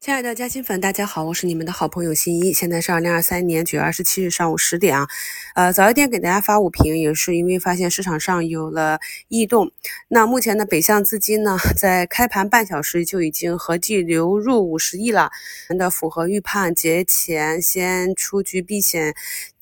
亲爱的嘉兴粉，大家好，我是你们的好朋友新一。现在是二零二三年九月二十七日上午十点啊。呃，早一点给大家发五评，也是因为发现市场上有了异动。那目前的北向资金呢，在开盘半小时就已经合计流入五十亿了，的符合预判，节前先出局避险，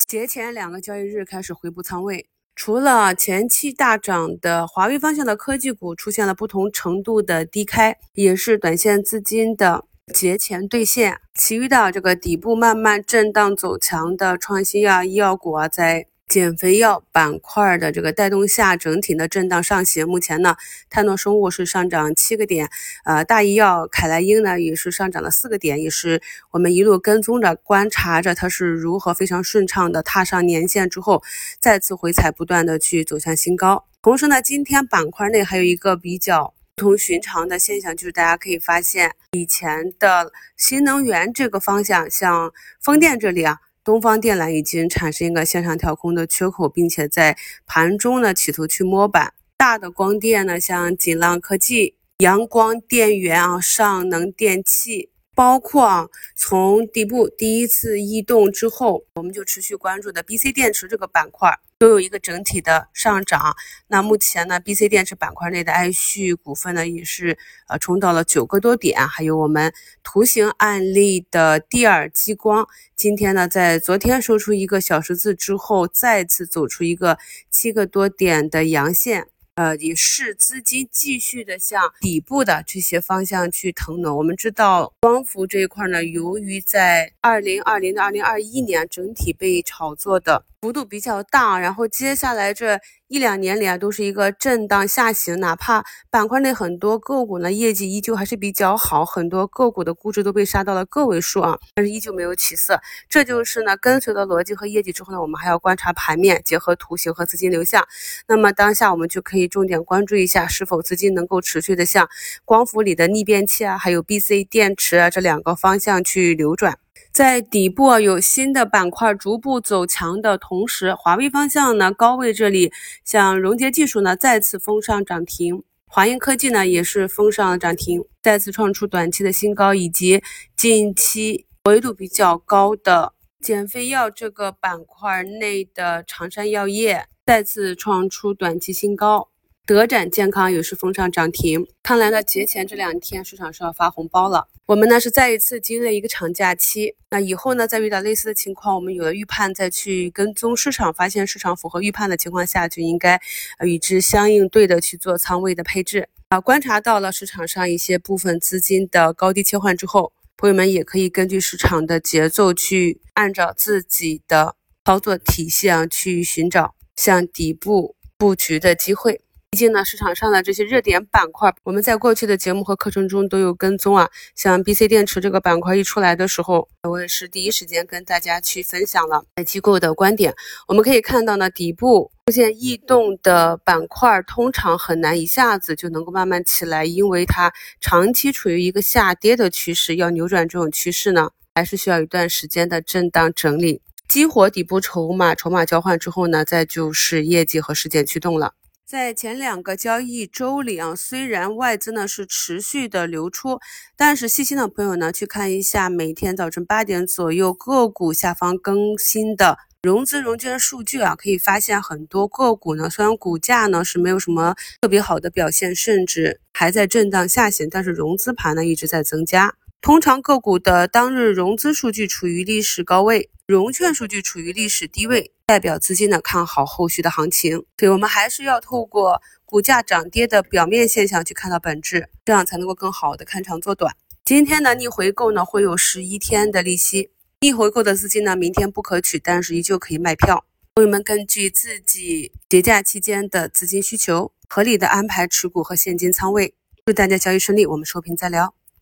节前两个交易日开始回补仓位。除了前期大涨的华为方向的科技股出现了不同程度的低开，也是短线资金的。节前兑现，其余的这个底部慢慢震荡走强的创新药、医药股啊，在减肥药板块的这个带动下，整体的震荡上行。目前呢，泰诺生物是上涨七个点，呃，大医药凯莱英呢也是上涨了四个点，也是我们一路跟踪着观察着它是如何非常顺畅的踏上年线之后，再次回踩，不断的去走向新高。同时呢，今天板块内还有一个比较。不同寻常的现象就是，大家可以发现，以前的新能源这个方向，像风电这里啊，东方电缆已经产生一个向上跳空的缺口，并且在盘中呢企图去摸板。大的光电呢，像锦浪科技、阳光电源啊、上能电器。包括啊，从底部第一次异动之后，我们就持续关注的 B C 电池这个板块都有一个整体的上涨。那目前呢，B C 电池板块内的爱旭股份呢，也是呃冲到了九个多点。还有我们图形案例的蒂尔激光，今天呢，在昨天收出一个小十字之后，再次走出一个七个多点的阳线。呃，也是资金继续的向底部的这些方向去腾挪。我们知道光伏这一块呢，由于在二零二零到二零二一年整体被炒作的。幅度比较大，然后接下来这一两年里啊，都是一个震荡下行。哪怕板块内很多个股呢，业绩依旧还是比较好，很多个股的估值都被杀到了个位数啊，但是依旧没有起色。这就是呢，跟随的逻辑和业绩之后呢，我们还要观察盘面，结合图形和资金流向。那么当下我们就可以重点关注一下，是否资金能够持续的向光伏里的逆变器啊，还有 B C 电池啊这两个方向去流转。在底部有新的板块逐步走强的同时，华为方向呢高位这里，像融捷技术呢再次封上涨停，华英科技呢也是封上涨停，再次创出短期的新高，以及近期活跃度比较高的减肥药这个板块内的长山药业再次创出短期新高。德展健康也是封上涨停，看来呢节前这两天市场是要发红包了。我们呢是再一次经历了一个长假期，那以后呢再遇到类似的情况，我们有了预判再去跟踪市场，发现市场符合预判的情况下，就应该与之相应对的去做仓位的配置啊。观察到了市场上一些部分资金的高低切换之后，朋友们也可以根据市场的节奏去按照自己的操作体系啊去寻找向底部布局的机会。毕竟呢，市场上的这些热点板块，我们在过去的节目和课程中都有跟踪啊。像 B C 电池这个板块一出来的时候，我也是第一时间跟大家去分享了机构的观点。我们可以看到呢，底部出现异动的板块，通常很难一下子就能够慢慢起来，因为它长期处于一个下跌的趋势，要扭转这种趋势呢，还是需要一段时间的震荡整理，激活底部筹码，筹码交换之后呢，再就是业绩和事件驱动了。在前两个交易周里啊，虽然外资呢是持续的流出，但是细心的朋友呢，去看一下每天早晨八点左右个股下方更新的融资融券数据啊，可以发现很多个股呢，虽然股价呢是没有什么特别好的表现，甚至还在震荡下行，但是融资盘呢一直在增加。通常个股的当日融资数据处于历史高位，融券数据处于历史低位，代表资金呢看好后续的行情。所以我们还是要透过股价涨跌的表面现象去看到本质，这样才能够更好的看长做短。今天的逆回购呢会有十一天的利息，逆回购的资金呢明天不可取，但是依旧可以卖票。朋友们根据自己节假期间的资金需求，合理的安排持股和现金仓位。祝大家交易顺利，我们收评再聊。